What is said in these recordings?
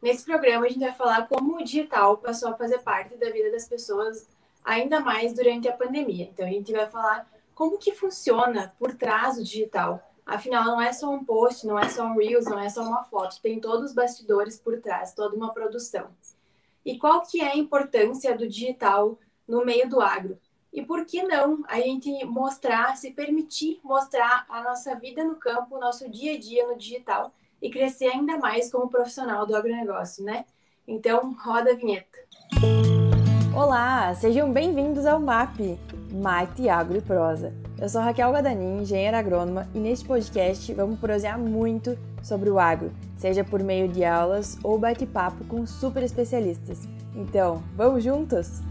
Nesse programa, a gente vai falar como o digital passou a fazer parte da vida das pessoas, ainda mais durante a pandemia. Então, a gente vai falar como que funciona por trás do digital. Afinal, não é só um post, não é só um Reels, não é só uma foto. Tem todos os bastidores por trás, toda uma produção. E qual que é a importância do digital no meio do agro? E por que não a gente mostrar, se permitir mostrar a nossa vida no campo, o nosso dia a dia no digital e crescer ainda mais como profissional do agronegócio, né? Então, roda a vinheta. Olá, sejam bem-vindos ao MAP, Mate Agro e Prosa. Eu sou Raquel Gadanin, engenheira agrônoma, e neste podcast vamos prosear muito sobre o agro, seja por meio de aulas ou bate-papo com super especialistas. Então, vamos juntos?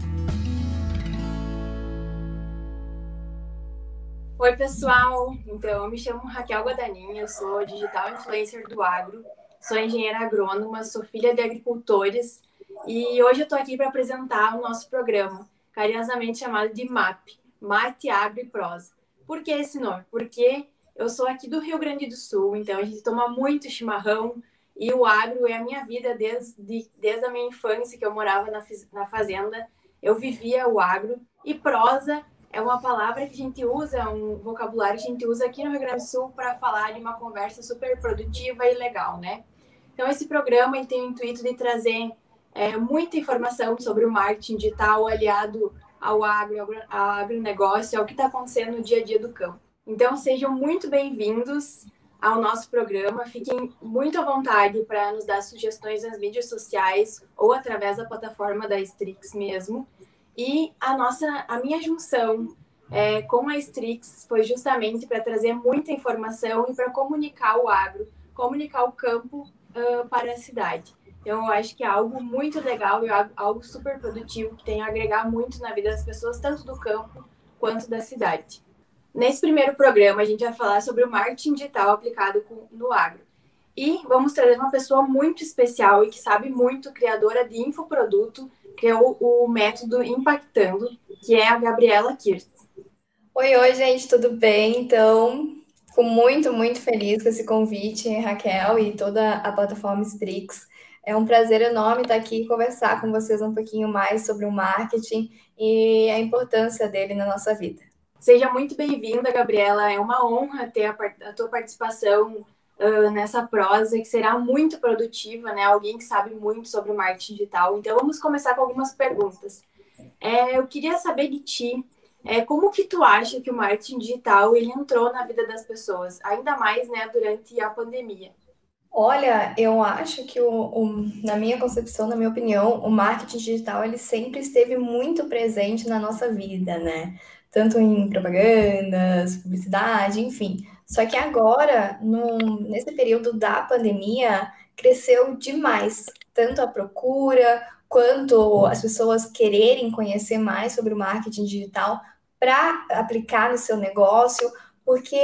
Oi, pessoal! Então, eu me chamo Raquel Guadanin, eu sou digital influencer do agro, sou engenheira agrônoma, sou filha de agricultores e hoje eu estou aqui para apresentar o nosso programa, carinhosamente chamado de MAP, Mate, Agro e Prosa. Por que esse nome? Porque eu sou aqui do Rio Grande do Sul, então a gente toma muito chimarrão e o agro é a minha vida desde, desde a minha infância, que eu morava na, na fazenda, eu vivia o agro e prosa é uma palavra que a gente usa, um vocabulário que a gente usa aqui no Rio Grande do Sul para falar de uma conversa super produtiva e legal, né? Então, esse programa tem o intuito de trazer é, muita informação sobre o marketing digital aliado ao agro, ao agronegócio, ao que está acontecendo no dia a dia do campo. Então, sejam muito bem-vindos ao nosso programa. Fiquem muito à vontade para nos dar sugestões nas mídias sociais ou através da plataforma da Strix mesmo. E a nossa, a minha junção é, com a Strix foi justamente para trazer muita informação e para comunicar o agro, comunicar o campo uh, para a cidade. Então, eu acho que é algo muito legal e algo super produtivo que tem a agregar muito na vida das pessoas, tanto do campo quanto da cidade. Nesse primeiro programa, a gente vai falar sobre o marketing digital aplicado no agro. E vamos trazer uma pessoa muito especial e que sabe muito, criadora de infoproduto, que é o, o método Impactando, que é a Gabriela Kirst. Oi, oi, gente, tudo bem? Então, fico muito, muito feliz com esse convite, Raquel, e toda a plataforma Strix. É um prazer enorme estar aqui e conversar com vocês um pouquinho mais sobre o marketing e a importância dele na nossa vida. Seja muito bem-vinda, Gabriela. É uma honra ter a, a tua participação uh, nessa prosa, que será muito produtiva, né? Alguém que sabe muito sobre marketing digital. Então, vamos começar com algumas perguntas. É, eu queria saber de ti, é, como que tu acha que o marketing digital ele entrou na vida das pessoas, ainda mais, né, durante a pandemia? Olha, eu acho que, o, o, na minha concepção, na minha opinião, o marketing digital ele sempre esteve muito presente na nossa vida, né? Tanto em propagandas, publicidade, enfim. Só que agora, nesse período da pandemia, cresceu demais, tanto a procura quanto as pessoas quererem conhecer mais sobre o marketing digital para aplicar no seu negócio, porque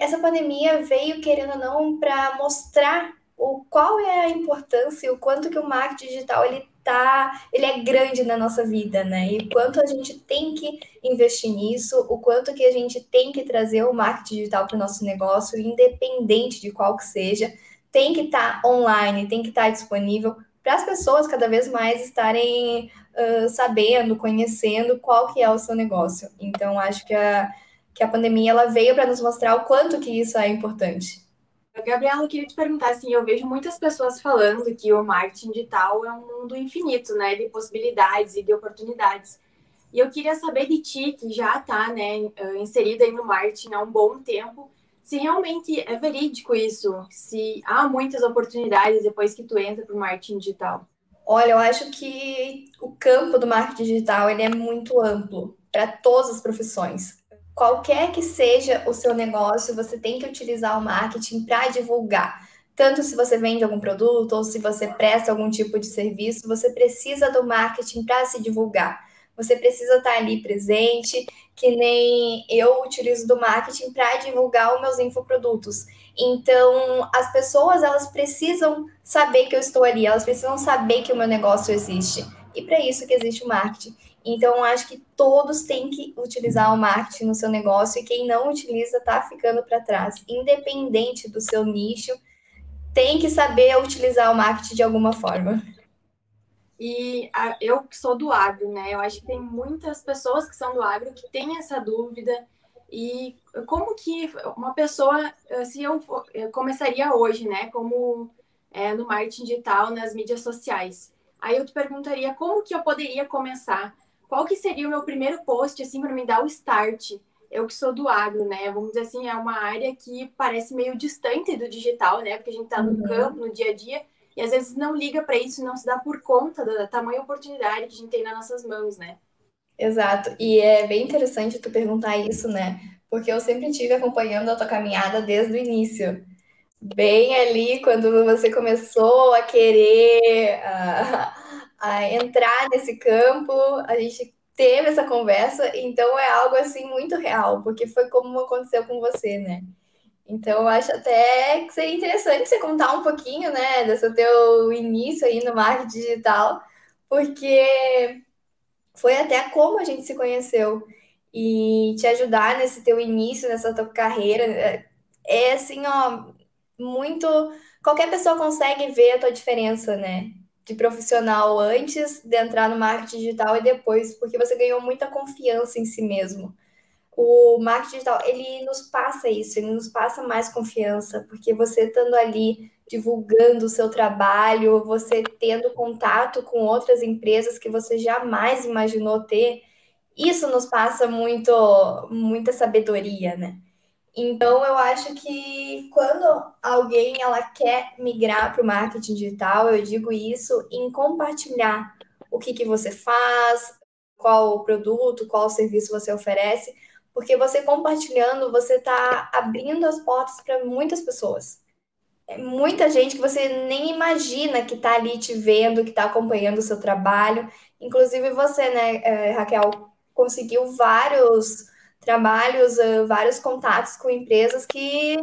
essa pandemia veio, querendo ou não, para mostrar o qual é a importância e o quanto que o marketing digital ele tá, ele é grande na nossa vida, né? E quanto a gente tem que investir nisso, o quanto que a gente tem que trazer o marketing digital para o nosso negócio, independente de qual que seja, tem que estar tá online, tem que estar tá disponível para as pessoas cada vez mais estarem uh, sabendo, conhecendo qual que é o seu negócio. Então, acho que a, que a pandemia ela veio para nos mostrar o quanto que isso é importante. Gabriela, eu queria te perguntar, assim, eu vejo muitas pessoas falando que o marketing digital é um mundo infinito, né, de possibilidades e de oportunidades. E eu queria saber de ti, que já está, né, inserida aí no marketing há um bom tempo, se realmente é verídico isso, se há muitas oportunidades depois que tu entra para o marketing digital. Olha, eu acho que o campo do marketing digital ele é muito amplo para todas as profissões qualquer que seja o seu negócio, você tem que utilizar o marketing para divulgar. Tanto se você vende algum produto ou se você presta algum tipo de serviço, você precisa do marketing para se divulgar. Você precisa estar ali presente, que nem eu utilizo do marketing para divulgar os meus infoprodutos. Então, as pessoas elas precisam saber que eu estou ali, elas precisam saber que o meu negócio existe. E para isso que existe o marketing. Então, acho que todos têm que utilizar o marketing no seu negócio e quem não utiliza está ficando para trás, independente do seu nicho. tem que saber utilizar o marketing de alguma forma. E a, eu que sou do agro, né? Eu acho que tem muitas pessoas que são do agro que têm essa dúvida. E como que uma pessoa, se eu, eu começaria hoje, né? Como é, no marketing digital, nas mídias sociais. Aí eu te perguntaria como que eu poderia começar? Qual que seria o meu primeiro post, assim, para me dar o start? Eu que sou do agro, né? Vamos dizer assim, é uma área que parece meio distante do digital, né? Porque a gente está no uhum. campo, no dia a dia, e às vezes não liga para isso, não se dá por conta da tamanha oportunidade que a gente tem nas nossas mãos, né? Exato. E é bem interessante tu perguntar isso, né? Porque eu sempre tive acompanhando a tua caminhada desde o início bem ali quando você começou a querer a, a entrar nesse campo, a gente teve essa conversa, então é algo assim muito real, porque foi como aconteceu com você, né? Então eu acho até que seria interessante você contar um pouquinho, né, desse teu início aí no marketing digital, porque foi até como a gente se conheceu e te ajudar nesse teu início, nessa tua carreira, é, é assim, ó, muito. Qualquer pessoa consegue ver a tua diferença, né? De profissional antes de entrar no marketing digital e depois, porque você ganhou muita confiança em si mesmo. O marketing digital, ele nos passa isso, ele nos passa mais confiança, porque você estando ali divulgando o seu trabalho, você tendo contato com outras empresas que você jamais imaginou ter, isso nos passa muito muita sabedoria, né? Então, eu acho que quando alguém ela quer migrar para o marketing digital, eu digo isso em compartilhar o que, que você faz, qual produto, qual serviço você oferece, porque você compartilhando, você está abrindo as portas para muitas pessoas. É muita gente que você nem imagina que está ali te vendo, que está acompanhando o seu trabalho. Inclusive você, né, eh, Raquel, conseguiu vários trabalhos, uh, vários contatos com empresas que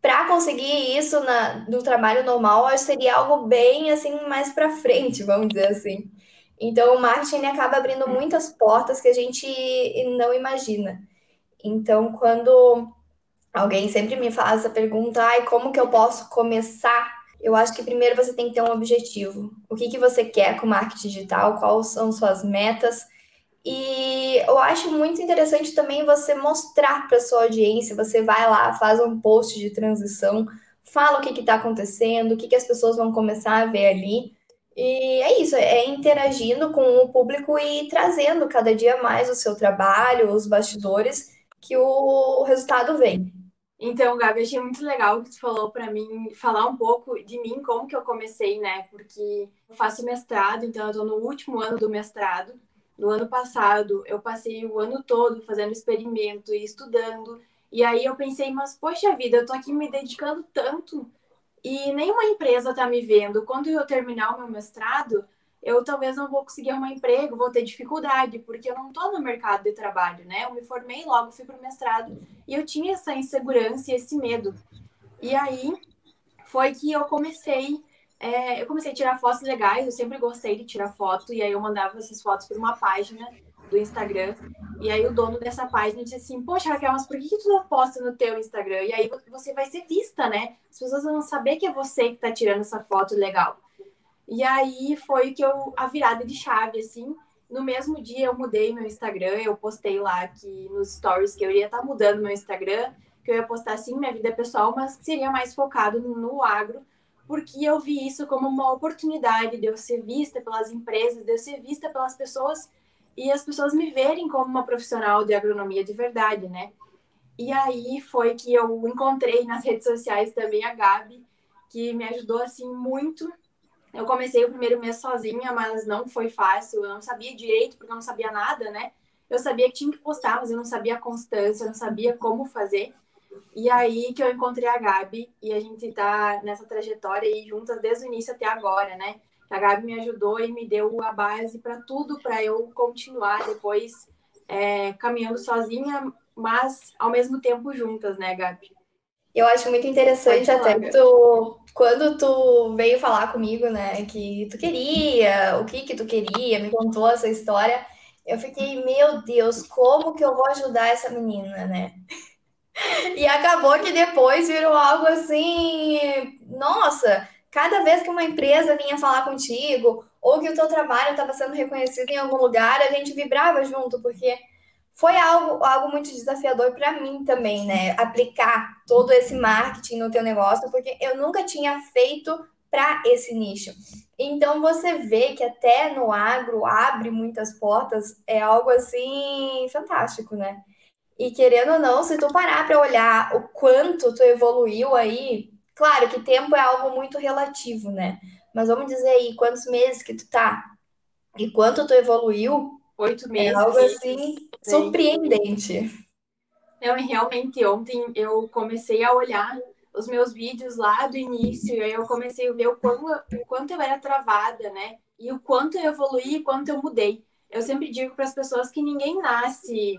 para conseguir isso na, no trabalho normal, acho que seria algo bem assim mais para frente, vamos dizer assim. Então, o marketing acaba abrindo muitas portas que a gente não imagina. Então, quando alguém sempre me faz a pergunta, ai, como que eu posso começar? Eu acho que primeiro você tem que ter um objetivo. O que, que você quer com o marketing digital? Quais são suas metas? E eu acho muito interessante também você mostrar para sua audiência. Você vai lá, faz um post de transição, fala o que está acontecendo, o que, que as pessoas vão começar a ver ali. E é isso, é interagindo com o público e trazendo cada dia mais o seu trabalho, os bastidores, que o resultado vem. Então, Gabi, achei muito legal que tu falou para mim, falar um pouco de mim, como que eu comecei, né? Porque eu faço mestrado, então eu estou no último ano do mestrado. No ano passado, eu passei o ano todo fazendo experimento e estudando. E aí eu pensei, mas poxa vida, eu tô aqui me dedicando tanto e nenhuma empresa tá me vendo. Quando eu terminar o meu mestrado, eu talvez não vou conseguir arrumar emprego, vou ter dificuldade, porque eu não tô no mercado de trabalho, né? Eu me formei logo, fui pro mestrado e eu tinha essa insegurança e esse medo. E aí foi que eu comecei é, eu comecei a tirar fotos legais, eu sempre gostei de tirar foto, e aí eu mandava essas fotos por uma página do Instagram, e aí o dono dessa página disse assim, poxa, Raquel, mas por que, que tu não posta no teu Instagram? E aí você vai ser vista, né? As pessoas vão saber que é você que tá tirando essa foto legal. E aí foi que eu, a virada de chave, assim, no mesmo dia eu mudei meu Instagram, eu postei lá que nos stories que eu iria estar tá mudando meu Instagram, que eu ia postar, assim, minha vida pessoal, mas seria mais focado no agro, porque eu vi isso como uma oportunidade de eu ser vista pelas empresas, de eu ser vista pelas pessoas e as pessoas me verem como uma profissional de agronomia de verdade, né? E aí foi que eu encontrei nas redes sociais também a Gabi, que me ajudou assim muito. Eu comecei o primeiro mês sozinha, mas não foi fácil, eu não sabia direito, porque eu não sabia nada, né? Eu sabia que tinha que postar, mas eu não sabia a constância, eu não sabia como fazer. E aí que eu encontrei a Gabi e a gente tá nessa trajetória aí juntas desde o início até agora, né? A Gabi me ajudou e me deu a base para tudo para eu continuar depois é, caminhando sozinha, mas ao mesmo tempo juntas, né, Gabi? Eu acho muito interessante até que tu, quando tu veio falar comigo, né, que tu queria, o que que tu queria, me contou essa história, eu fiquei, meu Deus, como que eu vou ajudar essa menina, né? E acabou que depois virou algo assim, nossa, cada vez que uma empresa vinha falar contigo, ou que o teu trabalho estava sendo reconhecido em algum lugar, a gente vibrava junto, porque foi algo, algo muito desafiador para mim também, né? Aplicar todo esse marketing no teu negócio, porque eu nunca tinha feito para esse nicho. Então você vê que até no agro abre muitas portas, é algo assim fantástico, né? E querendo ou não, se tu parar para olhar o quanto tu evoluiu aí, claro que tempo é algo muito relativo, né? Mas vamos dizer aí quantos meses que tu tá e quanto tu evoluiu. Oito meses. É algo assim surpreendente. Não, realmente ontem eu comecei a olhar os meus vídeos lá do início, e aí eu comecei a ver o quanto, o quanto eu era travada, né? E o quanto eu evoluí, o quanto eu mudei. Eu sempre digo para as pessoas que ninguém nasce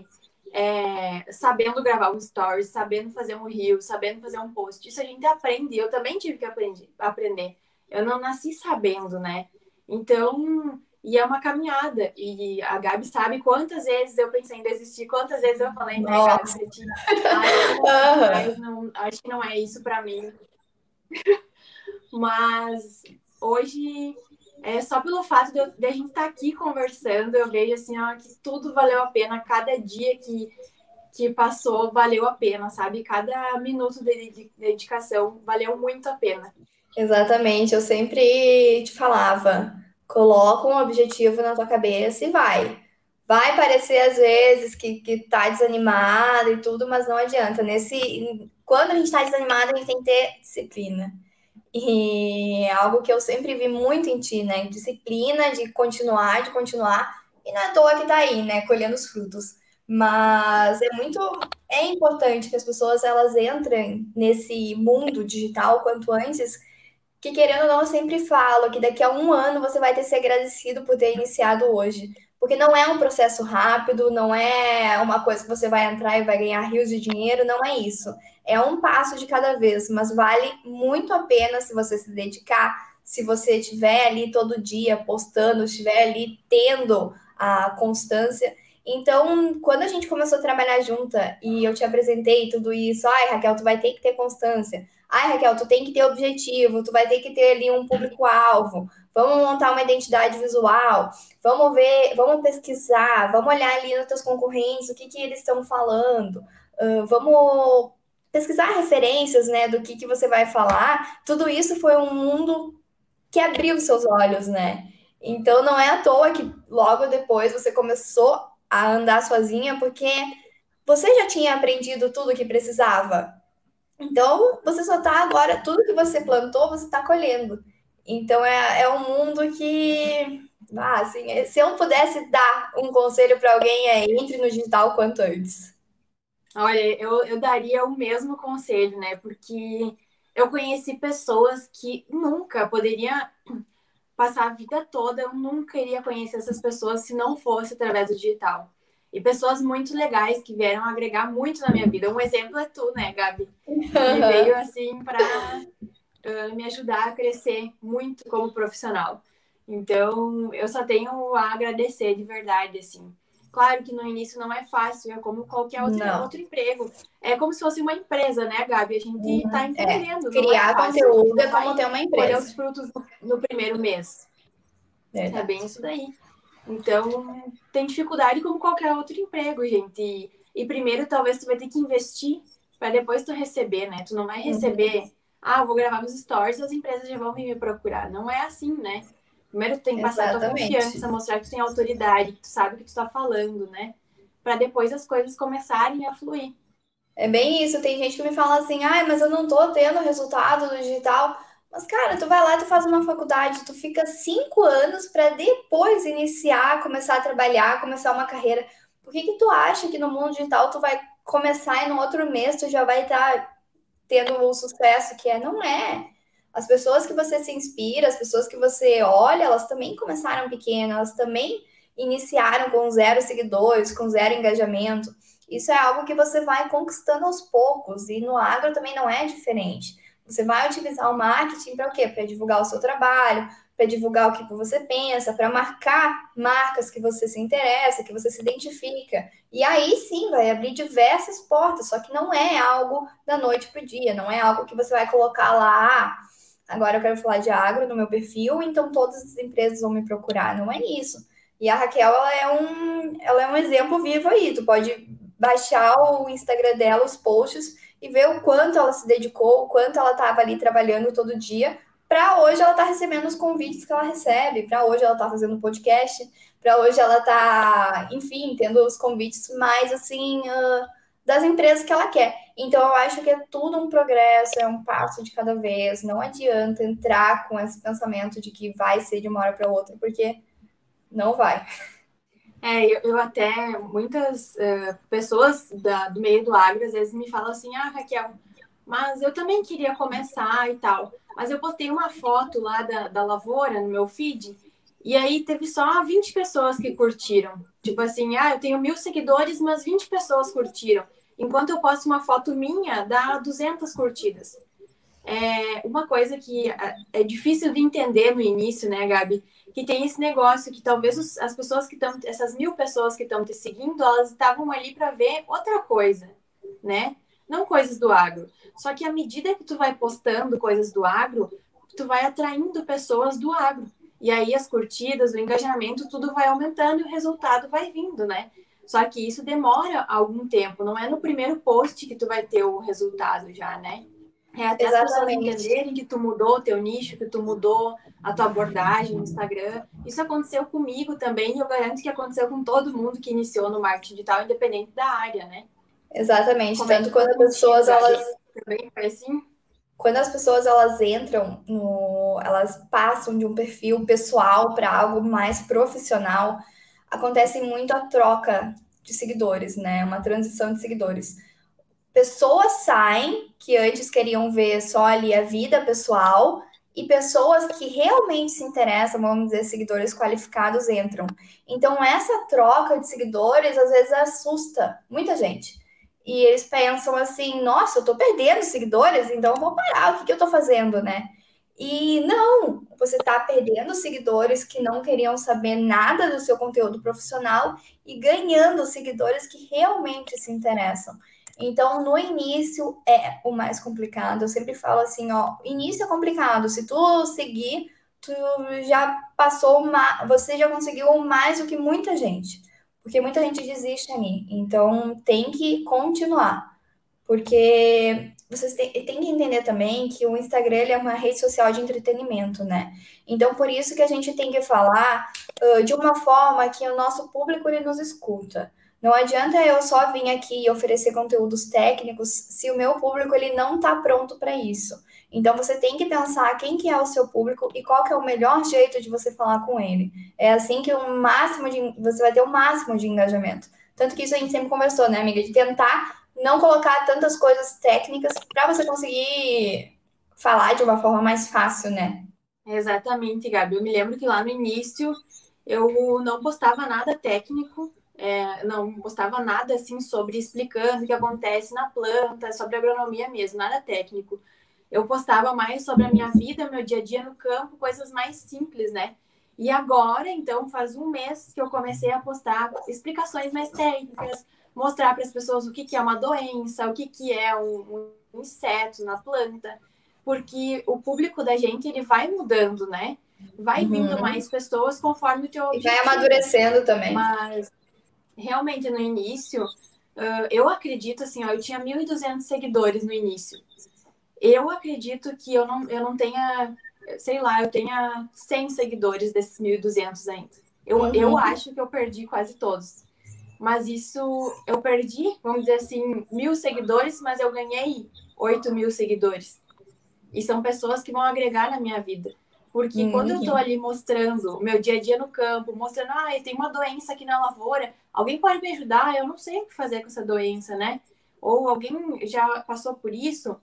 é, sabendo gravar um story, sabendo fazer um reel, sabendo fazer um post. Isso a gente aprende. Eu também tive que aprender. aprender. Eu não nasci sabendo, né? Então, e é uma caminhada. E a Gabi sabe quantas vezes eu pensei em desistir, quantas vezes eu falei, né, Gabi, você tinha... mas não, acho que não é isso para mim. mas hoje é só pelo fato de, de a gente estar tá aqui conversando, eu vejo assim, ó, que tudo valeu a pena, cada dia que, que passou valeu a pena, sabe? Cada minuto de, de dedicação valeu muito a pena. Exatamente, eu sempre te falava, coloca um objetivo na tua cabeça e vai. Vai parecer às vezes que, que tá desanimado e tudo, mas não adianta. Nesse, quando a gente tá desanimado, a gente tem que ter disciplina. E é algo que eu sempre vi muito em ti, né? Disciplina de continuar, de continuar. E não é à toa que tá aí, né? Colhendo os frutos. Mas é muito é importante que as pessoas elas entrem nesse mundo digital quanto antes, que querendo ou não, eu sempre falo que daqui a um ano você vai ter se agradecido por ter iniciado hoje. Porque não é um processo rápido, não é uma coisa que você vai entrar e vai ganhar rios de dinheiro, não é isso. É um passo de cada vez, mas vale muito a pena se você se dedicar, se você estiver ali todo dia postando, estiver ali tendo a constância. Então, quando a gente começou a trabalhar junta e eu te apresentei tudo isso, ai, Raquel, tu vai ter que ter constância. Ai, Raquel, tu tem que ter objetivo, tu vai ter que ter ali um público-alvo vamos montar uma identidade visual, vamos ver, vamos pesquisar, vamos olhar ali nos teus concorrentes, o que, que eles estão falando, uh, vamos pesquisar referências, né, do que, que você vai falar. Tudo isso foi um mundo que abriu seus olhos, né? Então não é à toa que logo depois você começou a andar sozinha, porque você já tinha aprendido tudo que precisava. Então, você só está agora, tudo que você plantou, você está colhendo. Então é, é um mundo que, ah, assim, é, se eu pudesse dar um conselho para alguém é entre no digital quanto antes. Olha, eu, eu daria o mesmo conselho, né? Porque eu conheci pessoas que nunca poderia passar a vida toda, eu nunca iria conhecer essas pessoas se não fosse através do digital. E pessoas muito legais que vieram agregar muito na minha vida. Um exemplo é tu, né, Gabi? Que veio assim para uh, me ajudar a crescer muito como profissional. Então, eu só tenho a agradecer de verdade, assim. Claro que no início não é fácil, é como qualquer outro, outro emprego. É como se fosse uma empresa, né, Gabi? A gente está uhum. empreendendo. É, criar é conteúdo é como ter uma empresa. Colher os frutos no, primeiro mês. É. é bem isso daí. Então, tem dificuldade como qualquer outro emprego, gente. E, e primeiro, talvez tu vai ter que investir para depois tu receber, né? Tu não vai receber uhum ah, vou gravar meus stories, as empresas já vão vir me procurar. Não é assim, né? Primeiro tu tem que passar a tua confiança, mostrar que tu tem autoridade, que tu sabe o que tu tá falando, né? Para depois as coisas começarem a fluir. É bem isso. Tem gente que me fala assim, ai, mas eu não tô tendo resultado no digital. Mas, cara, tu vai lá, tu faz uma faculdade, tu fica cinco anos para depois iniciar, começar a trabalhar, começar uma carreira. Por que que tu acha que no mundo digital tu vai começar e no outro mês tu já vai estar tá tendo o sucesso que é. Não é. As pessoas que você se inspira, as pessoas que você olha, elas também começaram pequenas, elas também iniciaram com zero seguidores, com zero engajamento. Isso é algo que você vai conquistando aos poucos, e no agro também não é diferente. Você vai utilizar o marketing para o quê? Para divulgar o seu trabalho, para divulgar o que você pensa, para marcar marcas que você se interessa, que você se identifica. E aí sim vai abrir diversas portas, só que não é algo da noite para o dia, não é algo que você vai colocar lá. Ah, agora eu quero falar de agro no meu perfil, então todas as empresas vão me procurar. Não é isso. E a Raquel, ela é um, ela é um exemplo vivo aí. Tu pode baixar o Instagram dela, os posts, e ver o quanto ela se dedicou, o quanto ela estava ali trabalhando todo dia para hoje ela tá recebendo os convites que ela recebe, para hoje ela tá fazendo podcast, para hoje ela tá, enfim, tendo os convites mais assim uh, das empresas que ela quer. Então eu acho que é tudo um progresso, é um passo de cada vez. Não adianta entrar com esse pensamento de que vai ser de uma hora para outra, porque não vai. É, eu, eu até, muitas uh, pessoas da, do meio do agro às vezes me falam assim, ah, Raquel, mas eu também queria começar e tal. Mas eu postei uma foto lá da, da lavoura no meu feed, e aí teve só 20 pessoas que curtiram. Tipo assim, ah, eu tenho mil seguidores, mas 20 pessoas curtiram. Enquanto eu posto uma foto minha, dá 200 curtidas. É uma coisa que é, é difícil de entender no início, né, Gabi? Que tem esse negócio que talvez as pessoas que estão, essas mil pessoas que estão te seguindo, elas estavam ali para ver outra coisa, né? Não coisas do agro. Só que à medida que tu vai postando coisas do agro, tu vai atraindo pessoas do agro. E aí as curtidas, o engajamento, tudo vai aumentando e o resultado vai vindo, né? Só que isso demora algum tempo, não é no primeiro post que tu vai ter o resultado já, né? É até Exatamente. as pessoas entenderem que tu mudou o teu nicho, que tu mudou a tua abordagem no Instagram. Isso aconteceu comigo também e eu garanto que aconteceu com todo mundo que iniciou no marketing digital, independente da área, né? Exatamente. Como Tanto é quando as pessoas elas também foi assim? Quando as pessoas elas entram no, elas passam de um perfil pessoal para algo mais profissional, acontece muito a troca de seguidores, né? Uma transição de seguidores. Pessoas saem que antes queriam ver só ali a vida pessoal e pessoas que realmente se interessam, vamos dizer, seguidores qualificados entram. Então essa troca de seguidores às vezes assusta muita gente e eles pensam assim: nossa, eu tô perdendo seguidores, então eu vou parar, o que, que eu tô fazendo, né? E não, você está perdendo seguidores que não queriam saber nada do seu conteúdo profissional e ganhando seguidores que realmente se interessam. Então, no início é o mais complicado. Eu sempre falo assim, ó, início é complicado. Se tu seguir, tu já passou, uma, você já conseguiu mais do que muita gente porque muita gente desiste ali. Então, tem que continuar. Porque vocês têm, têm que entender também que o Instagram é uma rede social de entretenimento, né? Então, por isso que a gente tem que falar uh, de uma forma que o nosso público ele nos escuta. Não adianta eu só vir aqui e oferecer conteúdos técnicos se o meu público ele não está pronto para isso. Então você tem que pensar quem que é o seu público e qual que é o melhor jeito de você falar com ele. É assim que o máximo de você vai ter o máximo de engajamento. Tanto que isso a gente sempre conversou, né, amiga, de tentar não colocar tantas coisas técnicas para você conseguir falar de uma forma mais fácil, né? Exatamente, Gabi. Eu me lembro que lá no início eu não postava nada técnico, é, não postava nada assim sobre explicando o que acontece na planta, sobre agronomia mesmo, nada técnico eu postava mais sobre a minha vida, meu dia a dia no campo, coisas mais simples, né? E agora, então, faz um mês que eu comecei a postar explicações mais técnicas, mostrar para as pessoas o que, que é uma doença, o que, que é um, um inseto na planta, porque o público da gente ele vai mudando, né? Vai uhum. vindo mais pessoas conforme o teu objetivo. E vai amadurecendo também. Mas realmente no início, eu acredito assim, ó, eu tinha 1.200 seguidores no início. Eu acredito que eu não, eu não tenha, sei lá, eu tenha 100 seguidores desses 1.200 ainda. Eu, uhum. eu acho que eu perdi quase todos. Mas isso, eu perdi, vamos dizer assim, mil seguidores, mas eu ganhei 8 mil seguidores. E são pessoas que vão agregar na minha vida. Porque uhum. quando eu estou ali mostrando o meu dia a dia no campo, mostrando, ah, tem uma doença aqui na lavoura, alguém pode me ajudar? Eu não sei o que fazer com essa doença, né? Ou alguém já passou por isso,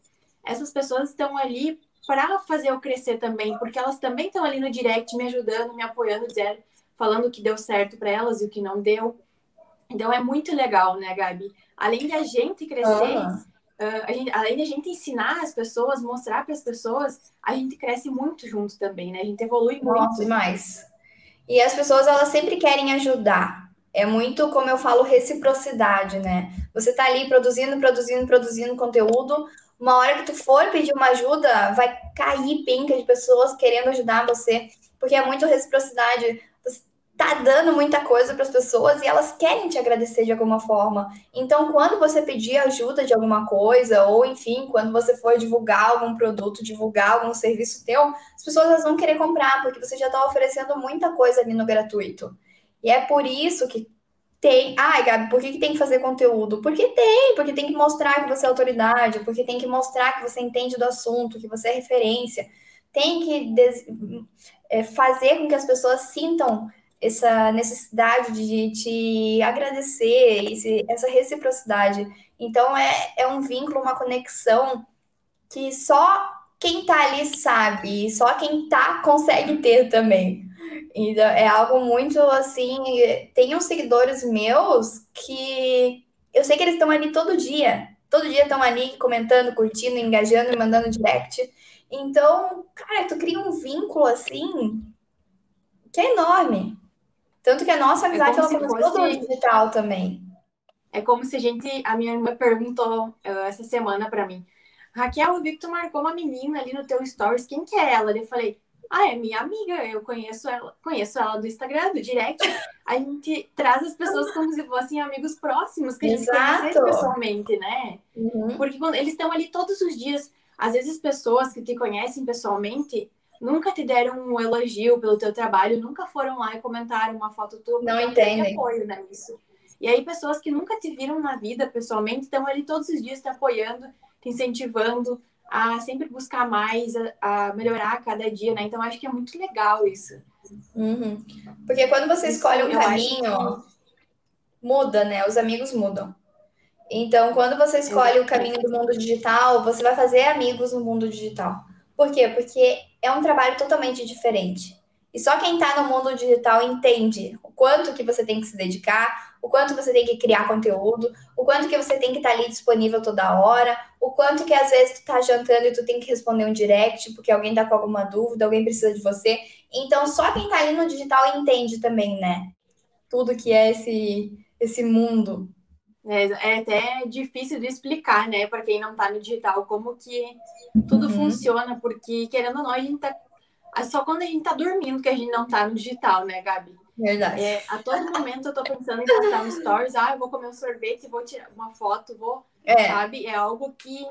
essas pessoas estão ali para fazer eu crescer também, porque elas também estão ali no direct me ajudando, me apoiando, dizendo, falando o que deu certo para elas e o que não deu. Então é muito legal, né, Gabi? Além de a gente crescer, uh, gente, além de a gente ensinar as pessoas, mostrar para as pessoas, a gente cresce muito junto também, né? A gente evolui muito. Nossa, demais. E as pessoas, elas sempre querem ajudar. É muito, como eu falo, reciprocidade, né? Você tá ali produzindo, produzindo, produzindo conteúdo. Uma hora que tu for pedir uma ajuda, vai cair pinca de pessoas querendo ajudar você, porque é muito reciprocidade tá dando muita coisa para as pessoas e elas querem te agradecer de alguma forma. Então, quando você pedir ajuda de alguma coisa, ou enfim, quando você for divulgar algum produto, divulgar algum serviço teu, as pessoas elas vão querer comprar, porque você já está oferecendo muita coisa ali no gratuito. E é por isso que tem. Ai, Gabi, por que, que tem que fazer conteúdo? Porque tem, porque tem que mostrar que você é autoridade, porque tem que mostrar que você entende do assunto, que você é referência. Tem que des... é, fazer com que as pessoas sintam essa necessidade de te agradecer, esse, essa reciprocidade. Então, é, é um vínculo, uma conexão que só quem tá ali sabe, só quem tá consegue ter também. Então, é algo muito assim. Tem uns seguidores meus que eu sei que eles estão ali todo dia. Todo dia estão ali comentando, curtindo, engajando e mandando direct. Então, cara, tu cria um vínculo assim que é enorme. Tanto que a nossa é amizade é ela começou fosse... digital também. É como se a gente. A minha irmã perguntou uh, essa semana para mim. Raquel, eu vi que tu marcou uma menina ali no teu stories. Quem que é ela? Eu falei, ah, é minha amiga, eu conheço ela, conheço ela do Instagram, do direct. A gente traz as pessoas como se fossem amigos próximos, que a gente Exato. conhece pessoalmente, né? Uhum. Porque quando eles estão ali todos os dias, às vezes pessoas que te conhecem pessoalmente, nunca te deram um elogio pelo teu trabalho, nunca foram lá e comentaram uma foto tua. Não entendem. apoio nisso. E aí pessoas que nunca te viram na vida pessoalmente estão ali todos os dias te apoiando, te incentivando a sempre buscar mais, a, a melhorar a cada dia, né? Então acho que é muito legal isso. Uhum. Porque quando você isso, escolhe um caminho, que... muda, né? Os amigos mudam. Então, quando você escolhe o caminho do mundo digital, você vai fazer amigos no mundo digital. Por quê? Porque é um trabalho totalmente diferente. E só quem está no mundo digital entende o quanto que você tem que se dedicar, o quanto você tem que criar conteúdo, o quanto que você tem que estar tá ali disponível toda hora, o quanto que às vezes tu tá jantando e tu tem que responder um direct porque alguém tá com alguma dúvida, alguém precisa de você. Então só quem tá ali no digital entende também, né? Tudo que é esse esse mundo. É, é até difícil de explicar, né, para quem não está no digital, como que tudo uhum. funciona, porque querendo ou não, a gente tá. É só quando a gente tá dormindo que a gente não tá no digital, né, Gabi? Verdade. É, a todo momento eu tô pensando em postar no stories, ah, eu vou comer um sorvete, vou tirar uma foto, vou. É. Sabe? É algo que.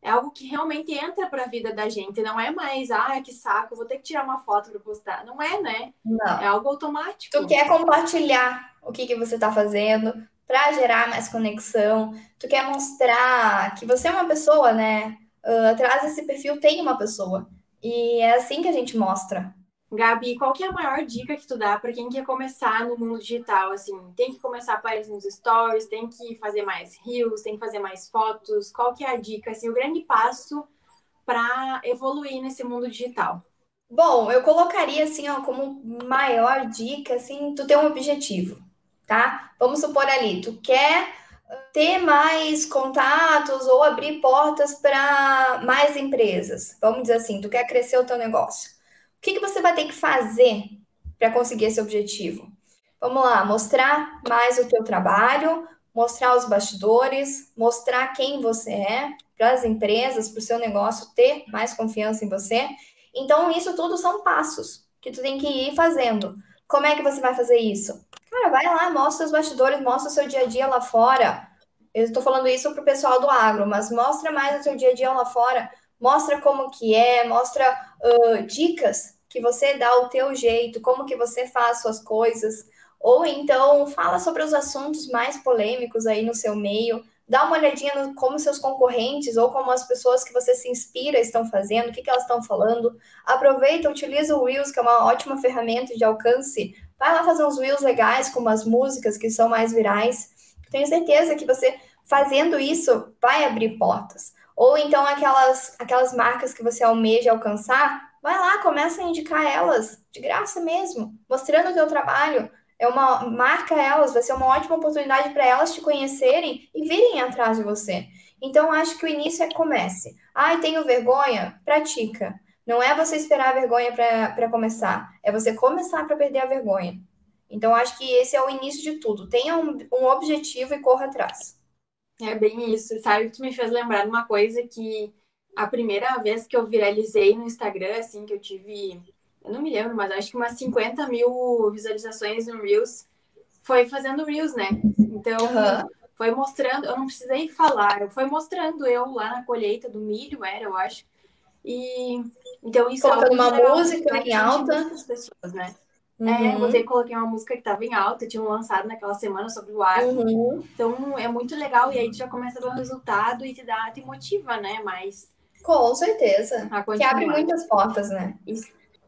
É algo que realmente entra para a vida da gente. Não é mais, ah, que saco, vou ter que tirar uma foto para postar. Não é, né? Não. É algo automático. Tu quer compartilhar o que, que você tá fazendo, para gerar mais conexão. Tu quer mostrar que você é uma pessoa, né? Uh, atrás desse perfil tem uma pessoa. E é assim que a gente mostra. Gabi, qual que é a maior dica que tu dá para quem quer começar no mundo digital? Assim, tem que começar a aparecer nos stories, tem que fazer mais reels, tem que fazer mais fotos. Qual que é a dica, assim, o grande passo para evoluir nesse mundo digital? Bom, eu colocaria assim, ó, como maior dica, assim, tu ter um objetivo tá? Vamos supor ali, tu quer ter mais contatos ou abrir portas para mais empresas. Vamos dizer assim, tu quer crescer o teu negócio. O que, que você vai ter que fazer para conseguir esse objetivo? Vamos lá, mostrar mais o teu trabalho, mostrar os bastidores, mostrar quem você é para as empresas, para o seu negócio ter mais confiança em você. Então, isso tudo são passos que tu tem que ir fazendo. Como é que você vai fazer isso? Cara, vai lá, mostra os bastidores, mostra o seu dia a dia lá fora. Eu estou falando isso pro pessoal do agro, mas mostra mais o seu dia a dia lá fora. Mostra como que é, mostra uh, dicas que você dá o teu jeito, como que você faz suas coisas. Ou então fala sobre os assuntos mais polêmicos aí no seu meio dá uma olhadinha no como seus concorrentes ou como as pessoas que você se inspira estão fazendo, o que, que elas estão falando. Aproveita, utiliza o Reels, que é uma ótima ferramenta de alcance. Vai lá fazer uns Reels legais com umas músicas que são mais virais. Tenho certeza que você fazendo isso vai abrir portas. Ou então aquelas, aquelas marcas que você almeja alcançar, vai lá, começa a indicar elas, de graça mesmo, mostrando o teu trabalho, é uma marca elas, vai ser uma ótima oportunidade para elas te conhecerem e virem atrás de você. Então, acho que o início é comece. Ai, tenho vergonha? Pratica. Não é você esperar a vergonha para começar, é você começar para perder a vergonha. Então, acho que esse é o início de tudo. Tenha um, um objetivo e corra atrás. É bem isso. Sabe, tu me fez lembrar de uma coisa que a primeira vez que eu viralizei no Instagram, assim, que eu tive, eu não me lembro, mas acho que umas 50 mil visualizações no Reels, foi fazendo Reels, né? Então, uhum. foi mostrando, eu não precisei falar, foi mostrando eu lá na colheita do milho, era, eu acho. E então isso Colocando é uma música em alta. pessoas, né? É, uhum. É, botei, coloquei uma música que estava em alta, tinham lançado naquela semana sobre o ar. Uhum. Então é muito legal, e aí tu já começa a o resultado e te dá, te motiva, né? Mas. Com certeza. Que abre muitas portas, né? E,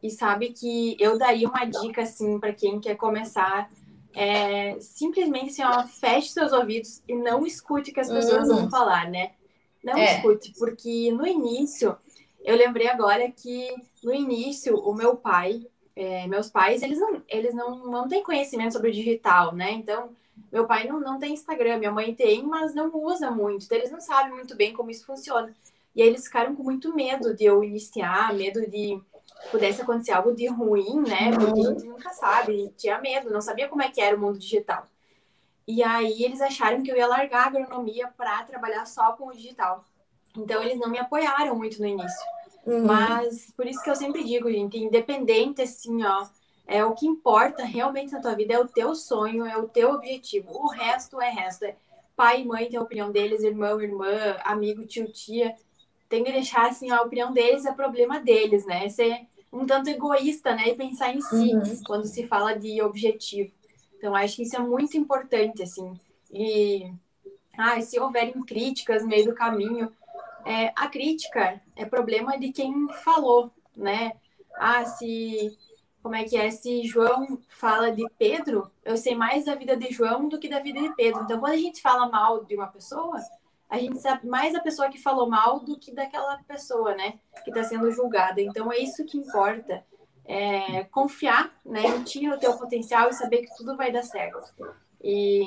e sabe que eu daria uma dica, assim, para quem quer começar. É, simplesmente assim, ó, feche seus ouvidos e não escute o que as pessoas uhum. vão falar, né? Não é. escute, porque no início, eu lembrei agora que no início, o meu pai, é, meus pais, eles não, eles não, não têm conhecimento sobre o digital, né? Então, meu pai não, não tem Instagram, minha mãe tem, mas não usa muito. Então, eles não sabem muito bem como isso funciona. E aí eles ficaram com muito medo de eu iniciar, medo de pudesse acontecer algo de ruim, né? Porque a gente nunca sabe, tinha medo, não sabia como é que era o mundo digital. E aí eles acharam que eu ia largar a agronomia para trabalhar só com o digital. Então eles não me apoiaram muito no início. Uhum. Mas por isso que eu sempre digo, gente, independente assim, ó, é o que importa realmente na tua vida é o teu sonho, é o teu objetivo. O resto é resto. É pai e mãe tem a opinião deles, irmão, irmã, amigo, tio, tia. Tem que deixar assim, a opinião deles é problema deles, né? Ser um tanto egoísta, né? E pensar em si uhum. quando se fala de objetivo. Então, acho que isso é muito importante, assim. E ah, se houverem críticas no meio do caminho, é, a crítica é problema de quem falou, né? Ah, se como é que é? Se João fala de Pedro, eu sei mais da vida de João do que da vida de Pedro. Então, quando a gente fala mal de uma pessoa, a gente sabe mais da pessoa que falou mal do que daquela pessoa, né? Que está sendo julgada. Então, é isso que importa. É confiar né, em ti, no teu potencial e saber que tudo vai dar certo. E,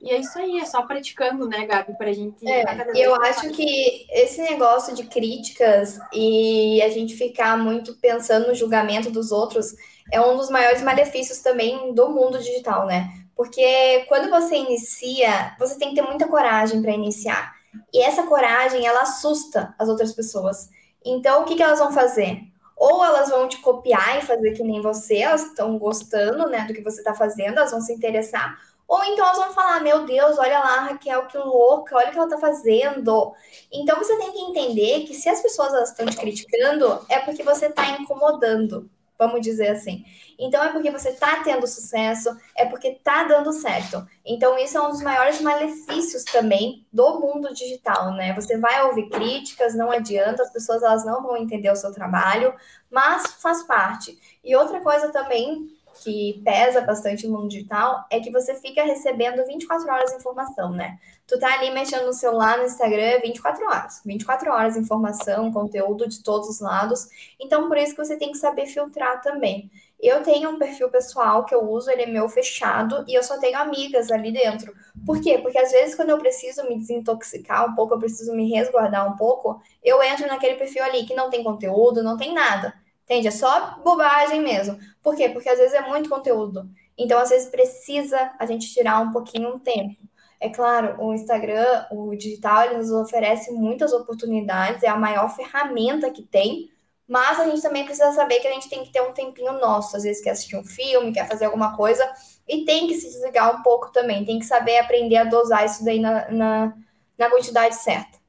e é isso aí, é só praticando, né, Gabi, pra gente. É, eu acho mais. que esse negócio de críticas e a gente ficar muito pensando no julgamento dos outros é um dos maiores malefícios também do mundo digital, né? Porque quando você inicia, você tem que ter muita coragem para iniciar. E essa coragem, ela assusta as outras pessoas. Então, o que, que elas vão fazer? Ou elas vão te copiar e fazer que nem você, elas estão gostando né, do que você está fazendo, elas vão se interessar, ou então elas vão falar: Meu Deus, olha lá, Raquel, que louca, olha o que ela tá fazendo. Então você tem que entender que se as pessoas estão te criticando, é porque você está incomodando, vamos dizer assim. Então é porque você está tendo sucesso, é porque está dando certo. Então isso é um dos maiores malefícios também do mundo digital, né? Você vai ouvir críticas, não adianta, as pessoas elas não vão entender o seu trabalho, mas faz parte. E outra coisa também que pesa bastante no mundo digital é que você fica recebendo 24 horas de informação, né? Tu tá ali mexendo no celular, no Instagram, 24 horas. 24 horas de informação, conteúdo de todos os lados. Então, por isso que você tem que saber filtrar também. Eu tenho um perfil pessoal que eu uso, ele é meu fechado e eu só tenho amigas ali dentro. Por quê? Porque às vezes quando eu preciso me desintoxicar um pouco, eu preciso me resguardar um pouco, eu entro naquele perfil ali que não tem conteúdo, não tem nada. Entende? É só bobagem mesmo. Por quê? Porque às vezes é muito conteúdo. Então, às vezes precisa a gente tirar um pouquinho um tempo. É claro, o Instagram, o digital, ele nos oferece muitas oportunidades, é a maior ferramenta que tem, mas a gente também precisa saber que a gente tem que ter um tempinho nosso. Às vezes quer assistir um filme, quer fazer alguma coisa, e tem que se desligar um pouco também. Tem que saber aprender a dosar isso daí na, na, na quantidade certa.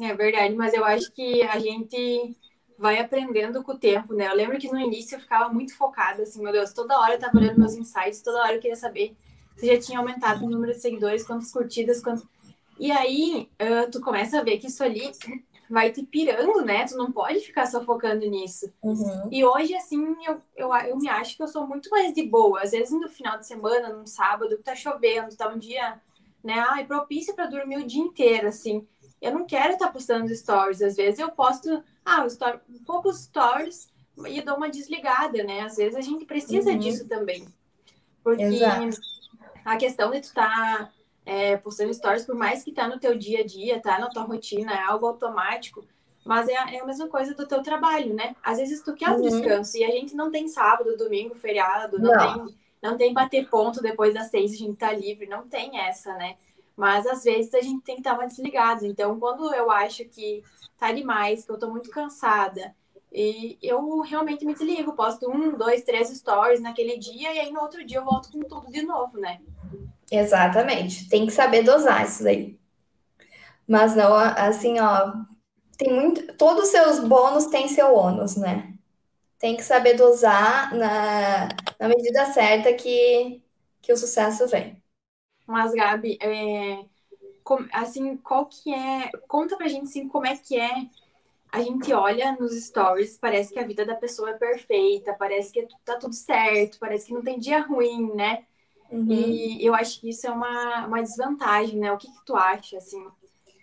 É verdade, mas eu acho que a gente vai aprendendo com o tempo, né? Eu lembro que no início eu ficava muito focada, assim, meu Deus, toda hora eu tava olhando meus insights, toda hora eu queria saber se já tinha aumentado o número de seguidores, quantas curtidas, quantas... E aí, uh, tu começa a ver que isso ali vai te pirando, né? Tu não pode ficar só focando nisso. Uhum. E hoje, assim, eu, eu, eu me acho que eu sou muito mais de boa. Às vezes no final de semana, num sábado, tá chovendo, tá um dia, né? Ai, propício para dormir o dia inteiro, assim. Eu não quero estar tá postando stories. Às vezes eu posto ah, story, poucos stories e dou uma desligada, né? Às vezes a gente precisa uhum. disso também. Porque Exato. a questão de tu estar tá, é, postando stories, por mais que tá no teu dia a dia, tá na tua rotina, é algo automático, mas é, é a mesma coisa do teu trabalho, né? Às vezes tu quer um uhum. descanso e a gente não tem sábado, domingo, feriado, não, não. tem não tem bater ponto depois das seis a gente tá livre, não tem essa, né? Mas às vezes a gente tem que estar mais desligado. Então, quando eu acho que tá demais, que eu tô muito cansada, e eu realmente me desligo, posto um, dois, três stories naquele dia, e aí no outro dia eu volto com tudo de novo, né? Exatamente. Tem que saber dosar isso daí. Mas não, assim, ó, tem muito. Todos os seus bônus têm seu ônus, né? Tem que saber dosar na, na medida certa que, que o sucesso vem. Mas, Gabi, é, assim, qual que é. Conta pra gente assim, como é que é. A gente olha nos stories, parece que a vida da pessoa é perfeita, parece que tá tudo certo, parece que não tem dia ruim, né? Uhum. E eu acho que isso é uma, uma desvantagem, né? O que, que tu acha, assim?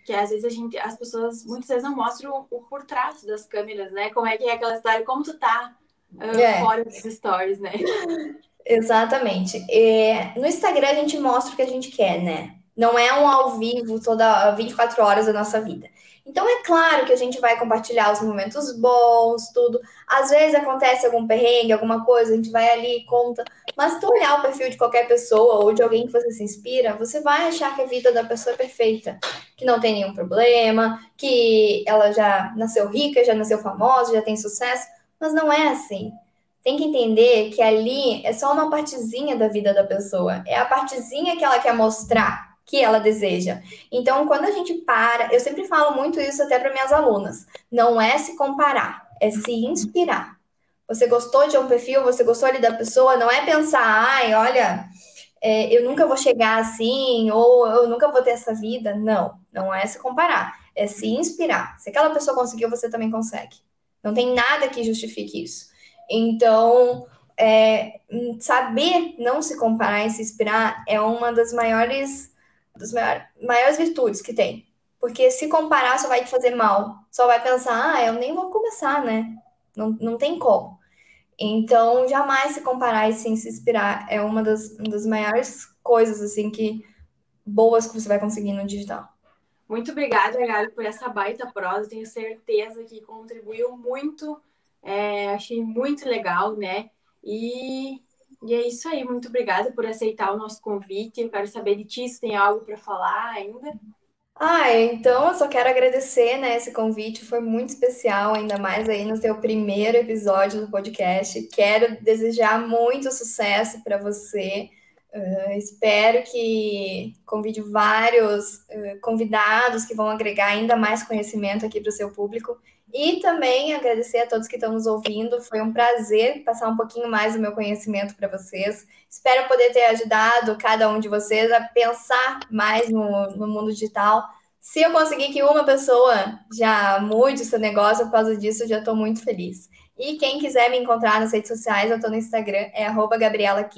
Que às vezes a gente, as pessoas muitas vezes não mostram o, o por trás das câmeras, né? Como é que é aquela história, como tu tá uh, é. fora dos stories, né? Exatamente. É, no Instagram a gente mostra o que a gente quer, né? Não é um ao vivo toda 24 horas da nossa vida. Então é claro que a gente vai compartilhar os momentos bons, tudo. Às vezes acontece algum perrengue, alguma coisa, a gente vai ali e conta. Mas tu olhar o perfil de qualquer pessoa ou de alguém que você se inspira, você vai achar que a vida da pessoa é perfeita, que não tem nenhum problema, que ela já nasceu rica, já nasceu famosa, já tem sucesso. Mas não é assim tem que entender que ali é só uma partezinha da vida da pessoa, é a partezinha que ela quer mostrar que ela deseja. Então, quando a gente para, eu sempre falo muito isso até para minhas alunas, não é se comparar, é se inspirar. Você gostou de um perfil, você gostou ali da pessoa, não é pensar, ai, olha, é, eu nunca vou chegar assim, ou eu nunca vou ter essa vida. Não, não é se comparar, é se inspirar. Se aquela pessoa conseguiu, você também consegue. Não tem nada que justifique isso. Então, é, saber não se comparar e se inspirar é uma das maiores, das maiores, maiores virtudes que tem. Porque se comparar só vai te fazer mal. Só vai pensar, ah, eu nem vou começar, né? Não, não tem como. Então, jamais se comparar e sim se inspirar é uma das, uma das maiores coisas, assim, que boas que você vai conseguir no digital. Muito obrigada, Gabi, por essa baita prosa. Tenho certeza que contribuiu muito é, achei muito legal, né? E, e é isso aí. Muito obrigada por aceitar o nosso convite. Eu quero saber de ti se tem algo para falar ainda. Ah, então eu só quero agradecer, né, esse convite, foi muito especial, ainda mais aí no seu primeiro episódio do podcast. Quero desejar muito sucesso para você. Uh, espero que convide vários uh, convidados que vão agregar ainda mais conhecimento aqui para o seu público. E também agradecer a todos que estão nos ouvindo. Foi um prazer passar um pouquinho mais do meu conhecimento para vocês. Espero poder ter ajudado cada um de vocês a pensar mais no, no mundo digital. Se eu conseguir que uma pessoa já mude seu negócio por causa disso, já estou muito feliz. E quem quiser me encontrar nas redes sociais, eu estou no Instagram, é Gabriela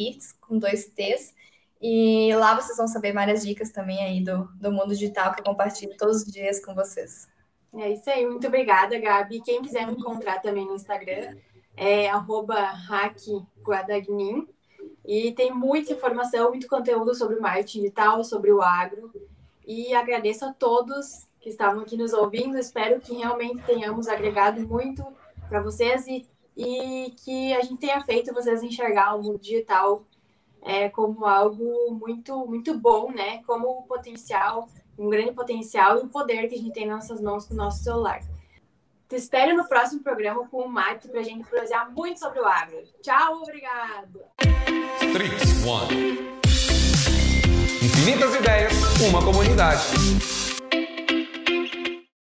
com dois T's. E lá vocês vão saber várias dicas também aí do, do mundo digital que eu compartilho todos os dias com vocês. É isso aí, muito obrigada, Gabi. Quem quiser me encontrar também no Instagram é hackguadagnin. E tem muita informação, muito conteúdo sobre o marketing digital, sobre o agro. E agradeço a todos que estavam aqui nos ouvindo. Espero que realmente tenhamos agregado muito para vocês e, e que a gente tenha feito vocês enxergar o mundo digital é, como algo muito, muito bom, né? Como potencial um grande potencial e o poder que a gente tem nas nossas mãos com o nosso celular. Te espero no próximo programa com o Mate para a gente prosear muito sobre o agro. Tchau, obrigado! Streets One. Infinitas ideias, uma comunidade.